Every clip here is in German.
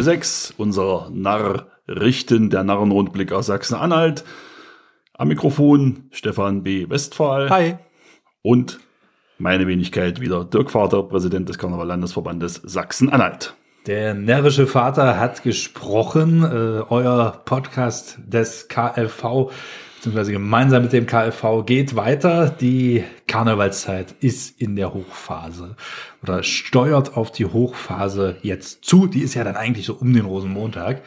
Folge 6 unserer Narrrichten, der Narrenrundblick aus Sachsen-Anhalt. Am Mikrofon Stefan B. Westphal. Hi. Und meine Wenigkeit wieder Dirk Vater, Präsident des Karneval-Landesverbandes Sachsen-Anhalt. Der närrische Vater hat gesprochen. Äh, euer Podcast des KLV, beziehungsweise gemeinsam mit dem KLV, geht weiter. Die Karnevalszeit ist in der Hochphase oder steuert auf die Hochphase jetzt zu. Die ist ja dann eigentlich so um den Rosenmontag.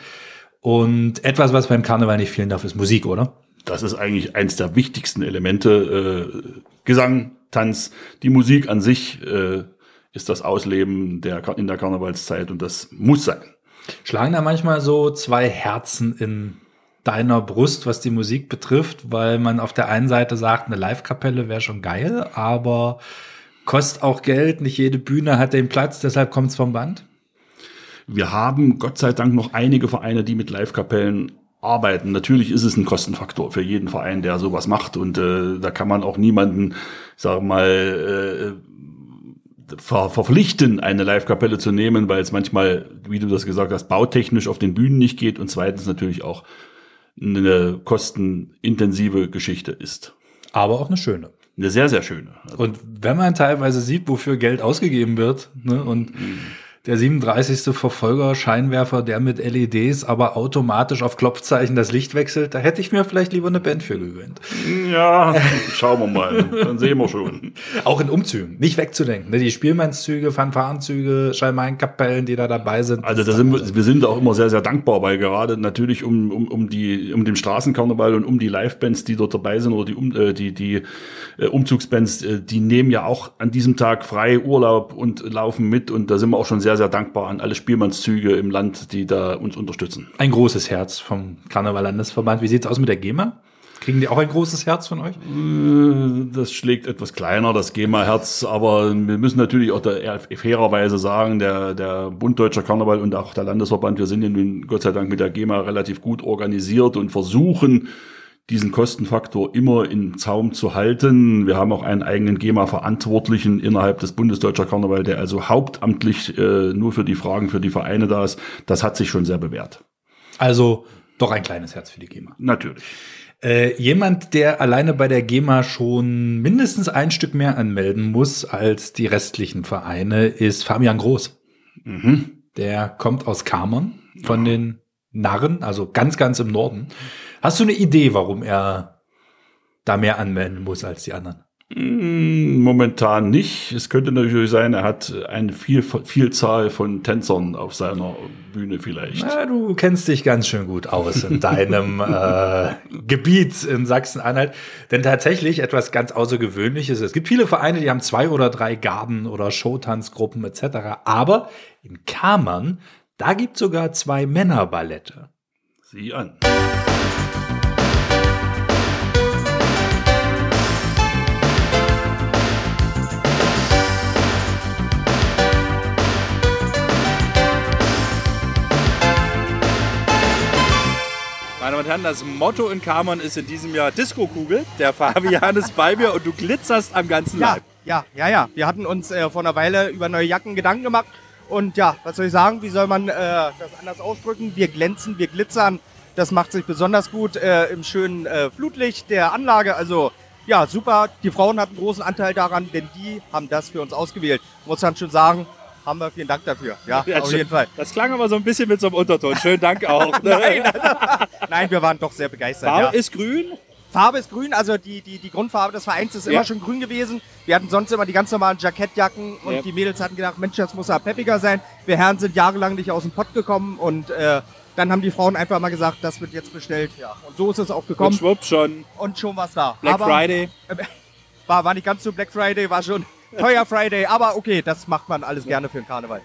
Und etwas, was beim Karneval nicht fehlen darf, ist Musik, oder? Das ist eigentlich eins der wichtigsten Elemente. Äh, Gesang, Tanz, die Musik an sich äh, ist das Ausleben der, in der Karnevalszeit und das muss sein. Schlagen da manchmal so zwei Herzen in deiner Brust, was die Musik betrifft, weil man auf der einen Seite sagt, eine Live-Kapelle wäre schon geil, aber kostet auch Geld, nicht jede Bühne hat den Platz, deshalb kommt es vom Band? Wir haben Gott sei Dank noch einige Vereine, die mit Live-Kapellen arbeiten. Natürlich ist es ein Kostenfaktor für jeden Verein, der sowas macht und äh, da kann man auch niemanden, sagen mal, äh, ver verpflichten, eine Live-Kapelle zu nehmen, weil es manchmal, wie du das gesagt hast, bautechnisch auf den Bühnen nicht geht und zweitens natürlich auch eine kostenintensive Geschichte ist. Aber auch eine schöne. Eine sehr, sehr schöne. Also und wenn man teilweise sieht, wofür Geld ausgegeben wird, ne, und mhm der 37. Verfolger, Scheinwerfer, der mit LEDs, aber automatisch auf Klopfzeichen das Licht wechselt, da hätte ich mir vielleicht lieber eine Band für gewöhnt. Ja, schauen wir mal, dann sehen wir schon. Auch in Umzügen, nicht wegzudenken. Ne? Die Spielmannszüge, Fanfarenzüge, Schalmeinkapellen, die da dabei sind. Also da sind wir, wir sind auch immer sehr, sehr dankbar, weil gerade natürlich um, um, um, die, um den Straßenkarneval und um die Livebands, die dort dabei sind oder die, um, äh, die, die äh, Umzugsbands, äh, die nehmen ja auch an diesem Tag frei Urlaub und laufen mit und da sind wir auch schon sehr sehr, sehr dankbar an alle Spielmannszüge im Land, die da uns unterstützen. Ein großes Herz vom Karneval-Landesverband. Wie sieht es aus mit der GEMA? Kriegen die auch ein großes Herz von euch? Äh, das schlägt etwas kleiner, das GEMA-Herz, aber wir müssen natürlich auch der, fairerweise sagen, der, der Bund Deutscher Karneval und auch der Landesverband, wir sind nun Gott sei Dank mit der GEMA relativ gut organisiert und versuchen, diesen Kostenfaktor immer im Zaum zu halten. Wir haben auch einen eigenen GEMA-Verantwortlichen innerhalb des Bundesdeutscher Karneval, der also hauptamtlich äh, nur für die Fragen für die Vereine da ist. Das hat sich schon sehr bewährt. Also doch ein kleines Herz für die GEMA. Natürlich. Äh, jemand, der alleine bei der GEMA schon mindestens ein Stück mehr anmelden muss als die restlichen Vereine, ist Fabian Groß. Mhm. Der kommt aus Kamern von ja. den Narren, also ganz, ganz im Norden. Hast du eine Idee, warum er da mehr anmelden muss als die anderen? Mm, momentan nicht. Es könnte natürlich sein, er hat eine viel, Vielzahl von Tänzern auf seiner Bühne vielleicht. Na, du kennst dich ganz schön gut aus in deinem äh, Gebiet in Sachsen-Anhalt. Denn tatsächlich etwas ganz Außergewöhnliches. Es gibt viele Vereine, die haben zwei oder drei Garden- oder Showtanzgruppen etc. Aber in Kamern, da gibt es sogar zwei Männerballette. Sieh an. Meine Damen und Herren, das Motto in Kammern ist in diesem Jahr Disco-Kugel. Der Fabian ist bei mir und du glitzerst am ganzen ja, Leib. Ja, ja, ja. Wir hatten uns äh, vor einer Weile über neue Jacken Gedanken gemacht. Und ja, was soll ich sagen? Wie soll man äh, das anders ausdrücken? Wir glänzen, wir glitzern. Das macht sich besonders gut äh, im schönen äh, Flutlicht der Anlage. Also ja, super. Die Frauen hatten großen Anteil daran, denn die haben das für uns ausgewählt. Muss dann schon sagen, haben wir vielen Dank dafür. Ja, ja auf jeden Fall. Das klang aber so ein bisschen mit so einem Unterton. Schönen Dank auch. nein, nein, wir waren doch sehr begeistert. Farbe ja. ist grün? Farbe ist grün, also die, die, die Grundfarbe des Vereins ist ja. immer schon grün gewesen. Wir hatten sonst immer die ganz normalen Jackettjacken und ja. die Mädels hatten gedacht, Mensch, das muss ja peppiger sein. Wir Herren sind jahrelang nicht aus dem Pott gekommen und äh, dann haben die Frauen einfach mal gesagt, das wird jetzt bestellt. Ja. Und so ist es auch gekommen. Und schwupp schon. Und schon was da. Black Aber, Friday. Äh, war, war nicht ganz so Black Friday, war schon teuer Friday. Aber okay, das macht man alles gerne für den Karneval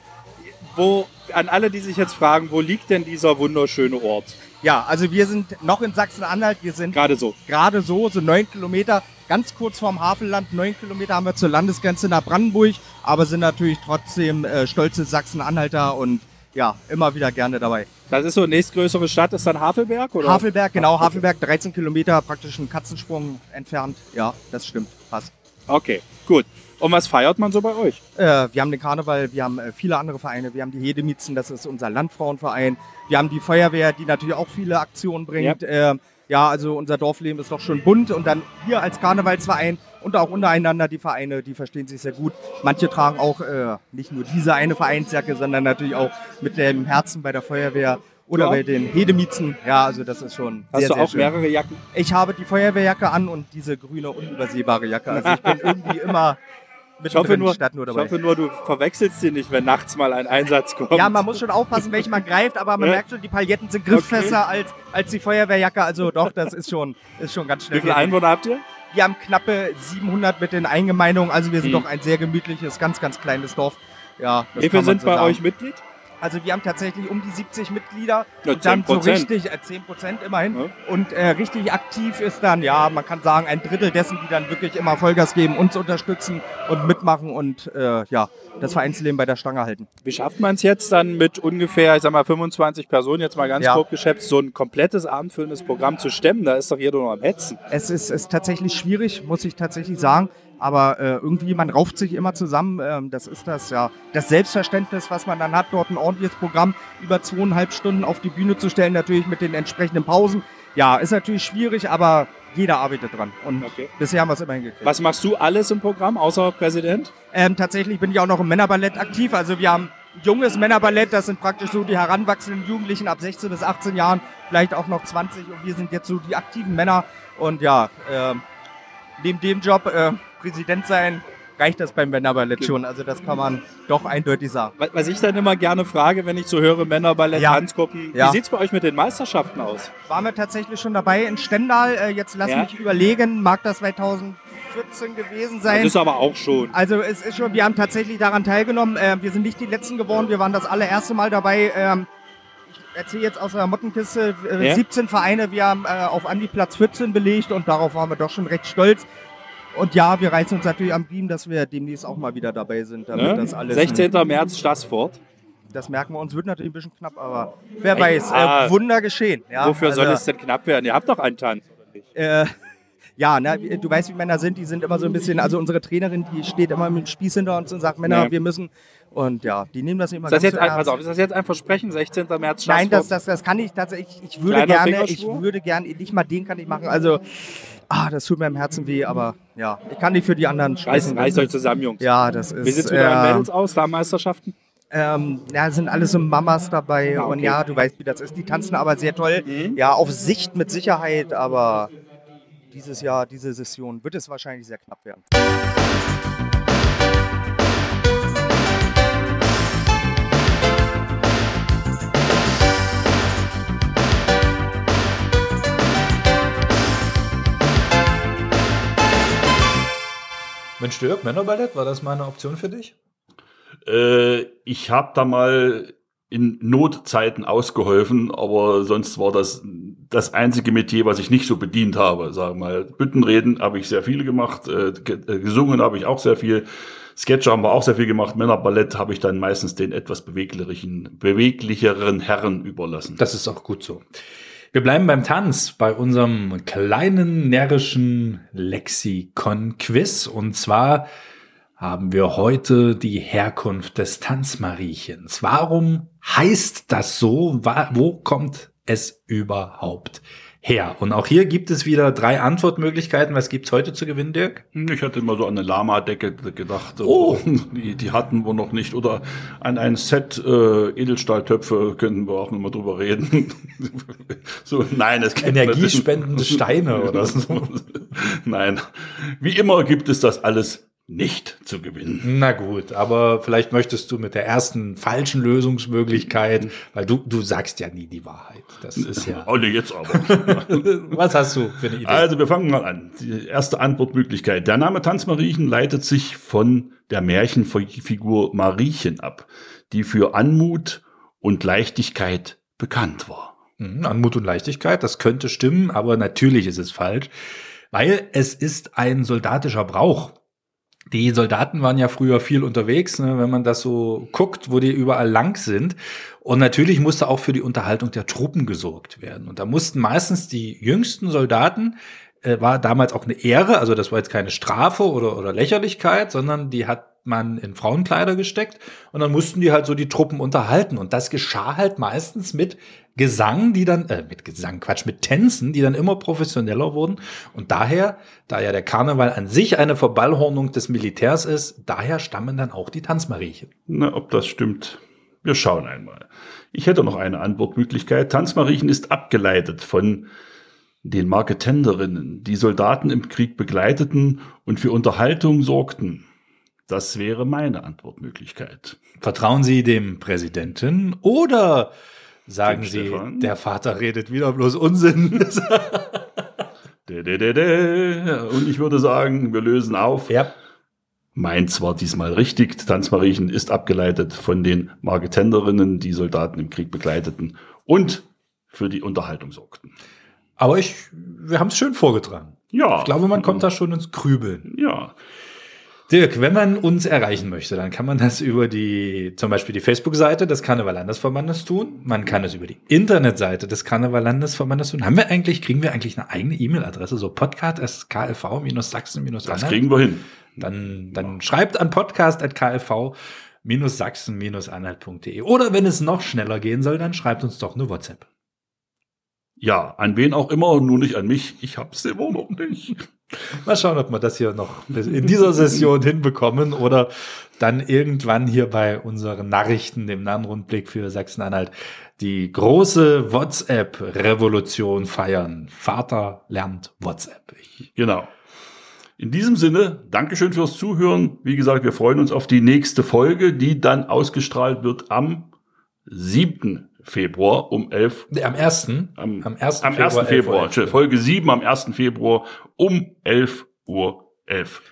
wo, an alle, die sich jetzt fragen, wo liegt denn dieser wunderschöne Ort? Ja, also wir sind noch in Sachsen-Anhalt. Wir sind gerade so. Gerade so, so neun Kilometer, ganz kurz vorm Hafenland. Neun Kilometer haben wir zur Landesgrenze nach Brandenburg, aber sind natürlich trotzdem äh, stolze Sachsen-Anhalter und ja, immer wieder gerne dabei. Das ist so nächstgrößere Stadt, ist dann Havelberg, oder? Havelberg, genau, Havelberg, 13 Kilometer, praktisch einen Katzensprung entfernt. Ja, das stimmt, passt. Okay, gut. Und was feiert man so bei euch? Äh, wir haben den Karneval, wir haben äh, viele andere Vereine, wir haben die Hedemietzen, das ist unser Landfrauenverein. Wir haben die Feuerwehr, die natürlich auch viele Aktionen bringt. Äh, ja, also unser Dorfleben ist doch schon bunt und dann hier als Karnevalsverein und auch untereinander die Vereine, die verstehen sich sehr gut. Manche tragen auch äh, nicht nur diese eine Vereinsjacke, sondern natürlich auch mit dem Herzen bei der Feuerwehr oder Ja. bei den Hedemietzen. Ja, also das ist schon Hast sehr, du sehr auch schön. mehrere Jacken? Ich habe die Feuerwehrjacke an und diese grüne unübersehbare Jacke. Also ich bin irgendwie immer mit Ich hoffe, nur, statt nur ich dabei. hoffe nur, du verwechselst sie nicht, wenn nachts mal ein Einsatz kommt. Ja, man muss schon aufpassen, welche man greift, aber man merkt schon, die Pailletten sind grifffester als, als die Feuerwehrjacke. Also doch, das ist schon, ist schon ganz schnell. Wie viele Einwohner habt ihr? Wir haben knappe 700 mit den Eingemeindungen. Also wir sind Mhm. doch ein sehr gemütliches, ganz, ganz kleines Dorf. Ja, das Wie viele sind so bei sagen. euch Mitglied? Also wir haben tatsächlich um die 70 Mitglieder Ja, und dann so 10%. richtig, äh, 10 Prozent immerhin. Ja. Und äh, richtig aktiv ist dann, ja, man kann sagen, ein Drittel dessen, die dann wirklich immer Vollgas geben, uns unterstützen und mitmachen und äh, ja, das Vereinsleben bei der Stange halten. Wie schafft man es jetzt dann mit ungefähr, ich sag mal, 25 Personen, jetzt mal ganz Ja. grob geschätzt, so ein komplettes abendfüllendes Programm zu stemmen? Da ist doch jeder nur am Hetzen. Es ist, ist tatsächlich schwierig, muss ich tatsächlich sagen. Aber äh, irgendwie, man rauft sich immer zusammen. Ähm, das ist das, ja. Das Selbstverständnis, was man dann hat, dort ein ordentliches Programm über zweieinhalb Stunden auf die Bühne zu stellen, natürlich mit den entsprechenden Pausen. Ja, ist natürlich schwierig, aber jeder arbeitet dran. Und Okay. bisher haben wir es immer hingekriegt. Was machst du alles im Programm, außer Präsident? Ähm, tatsächlich bin ich auch noch im Männerballett aktiv. Also wir haben junges Männerballett, das sind praktisch so die heranwachsenden Jugendlichen ab 16 bis 18 Jahren, vielleicht auch noch 20 und wir sind jetzt so die aktiven Männer. Und ja, ähm, neben dem Job äh, Präsident sein, reicht das beim Männerballett schon. Also das kann man doch eindeutig sagen. Wa- Was ich dann immer gerne frage, wenn ich so höre, Männerballett, Ja. Tanzgruppen, Ja. wie sieht's bei euch mit den Meisterschaften aus? Waren wir tatsächlich schon dabei in Stendal. Äh, jetzt lass Ja. mich überlegen, mag das 2014 gewesen Das sein? ist aber auch schon. Also es ist schon, wir haben tatsächlich daran teilgenommen. Äh, wir sind nicht die Letzten geworden, wir waren das allererste Mal dabei. Erzähle jetzt aus der Mottenkiste, äh, Ja. 17 Vereine, wir haben äh, auf Andi Platz 14 belegt und darauf waren wir doch schon recht stolz. Und ja, wir reißen uns natürlich am Riemen, dass wir demnächst auch mal wieder dabei sind, damit Ne? das alles... 16. März, Stassfurt. Das merken wir uns, wird natürlich ein bisschen knapp, aber wer weiß, ah. äh, Wunder geschehen. Ja, Wofür soll also- es denn knapp werden? Ihr habt doch einen Tanz. oder nicht? Ja, ne, du weißt, wie Männer sind, die sind immer so ein bisschen, also unsere Trainerin, die steht immer mit dem Spieß hinter uns und sagt, Männer, Ja. wir müssen. Und ja, die nehmen das immer Ist das, jetzt ein, pass auf, ist das jetzt ein Versprechen? 16. März, Stassfurt? Nein, das, das, das kann ich tatsächlich, ich würde Kleiner gerne, ich würde gerne, nicht mal den kann ich machen, also, ah, das tut mir im Herzen weh, aber ja, ich kann nicht für die anderen Reißt, sprechen. reißt euch zusammen, Jungs. Ja, das ist, Wie sieht's mit euren äh, Mädels aus, Damenmeisterschaften? ähm, ja, sind alles so Mamas dabei Ja, okay. und ja, du weißt, wie das ist. Die tanzen aber sehr toll. Mhm. Ja, auf Sicht mit Sicherheit, aber dieses Jahr, diese Session wird es wahrscheinlich sehr knapp werden. Mensch, Dirk, Männerballett, war das mal eine Option für dich? Äh, ich habe da mal in Notzeiten ausgeholfen, aber sonst war das das einzige Metier, was ich nicht so bedient habe. Sagen wir mal, Büttenreden habe ich sehr viele gemacht, äh, äh, gesungen habe ich auch sehr viel, Sketche haben wir auch sehr viel gemacht, Männerballett habe ich dann meistens den etwas beweglichen, beweglicheren Herren überlassen. Das ist auch gut so. Wir bleiben beim Tanz, bei unserem kleinen närrischen Lexikon-Quiz. Und zwar haben wir heute die Herkunft des Tanzmariechens. Warum heißt das so? Wo kommt es überhaupt her? Und auch hier gibt es wieder drei Antwortmöglichkeiten. Was gibt's heute zu gewinnen, Dirk? Ich hatte immer so an eine Lama-Decke gedacht. Oh. Die, die hatten wir noch nicht. Oder an ein Set äh, Edelstahltöpfe könnten wir auch noch mal drüber reden. so, nein, es gibt Energiespendende Steine oder so. Nein. Wie immer gibt es das alles nicht zu gewinnen. Na gut, aber vielleicht möchtest du mit der ersten falschen Lösungsmöglichkeit, weil du, du sagst ja nie die Wahrheit. Das ist ja. Nee, jetzt aber. Was hast du für eine Idee? Also wir fangen mal an. Die erste Antwortmöglichkeit. Der Name Tanzmariechen leitet sich von der Märchenfigur Mariechen ab, die für Anmut und Leichtigkeit bekannt war. Mhm, Anmut und Leichtigkeit, das könnte stimmen, aber natürlich ist es falsch, weil es ist ein soldatischer Brauch. Die Soldaten waren ja früher viel unterwegs, ne, wenn man das so guckt, wo die überall lang sind. Und natürlich musste auch für die Unterhaltung der Truppen gesorgt werden. Und da mussten meistens die jüngsten Soldaten äh, war damals auch eine Ehre. Also das war jetzt keine Strafe oder, oder Lächerlichkeit, sondern die hat man in Frauenkleider gesteckt und dann mussten die halt so die Truppen unterhalten. Und das geschah halt meistens mit Gesang, die dann, äh, mit Gesang, Quatsch, mit Tänzen, die dann immer professioneller wurden. Und daher, da ja der Karneval an sich eine Verballhornung des Militärs ist, daher stammen dann auch die Tanzmariechen. Na, ob das stimmt, wir schauen einmal. Ich hätte noch eine Antwortmöglichkeit. Tanzmariechen ist abgeleitet von den Marketenderinnen, die Soldaten im Krieg begleiteten und für Unterhaltung sorgten. Das wäre meine Antwortmöglichkeit. Vertrauen Sie dem Präsidenten oder sagen Dem Sie, Stefan? der Vater redet wieder bloß Unsinn? Und ich würde sagen, wir lösen auf. ja. Meins war diesmal richtig. Tanzmariechen ist abgeleitet von den Marketenderinnen, die Soldaten im Krieg begleiteten und für die Unterhaltung sorgten. Aber ich, wir haben es schön vorgetragen. Ja. Ich glaube, man kommt da schon ins Grübeln. Ja. Dirk, wenn man uns erreichen möchte, dann kann man das über die, zum Beispiel die Facebook-Seite des Karneval-Landesverbandes tun. Man kann es über die Internetseite des Karneval-Landesverbandes tun. Haben wir eigentlich, kriegen wir eigentlich eine eigene E-Mail-Adresse, so podcast.klv-sachsen- Das kriegen wir hin. Dann, dann schreibt an podcast.klv-sachsen-anhalt.de. Oder wenn es noch schneller gehen soll, dann schreibt uns doch eine WhatsApp. Ja, an wen auch immer, nur nicht an mich. Ich hab's immer noch nicht. Mal schauen, ob wir das hier noch in dieser Session hinbekommen oder dann irgendwann hier bei unseren Nachrichten, dem Nahrenrundblick für Sachsen-Anhalt, die große WhatsApp-Revolution feiern. Vater lernt WhatsApp. Genau. In diesem Sinne, Dankeschön fürs Zuhören. Wie gesagt, wir freuen uns auf die nächste Folge, die dann ausgestrahlt wird am 7. Februar um 11 am 1. Am, am 1. am 1. Februar. 11 Uhr. Folge 7 am 1. Februar um 11 Uhr 11.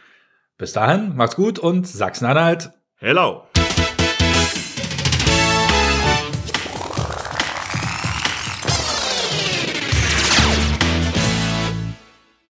Bis dahin, macht's gut und Sachsen-Anhalt. Hello.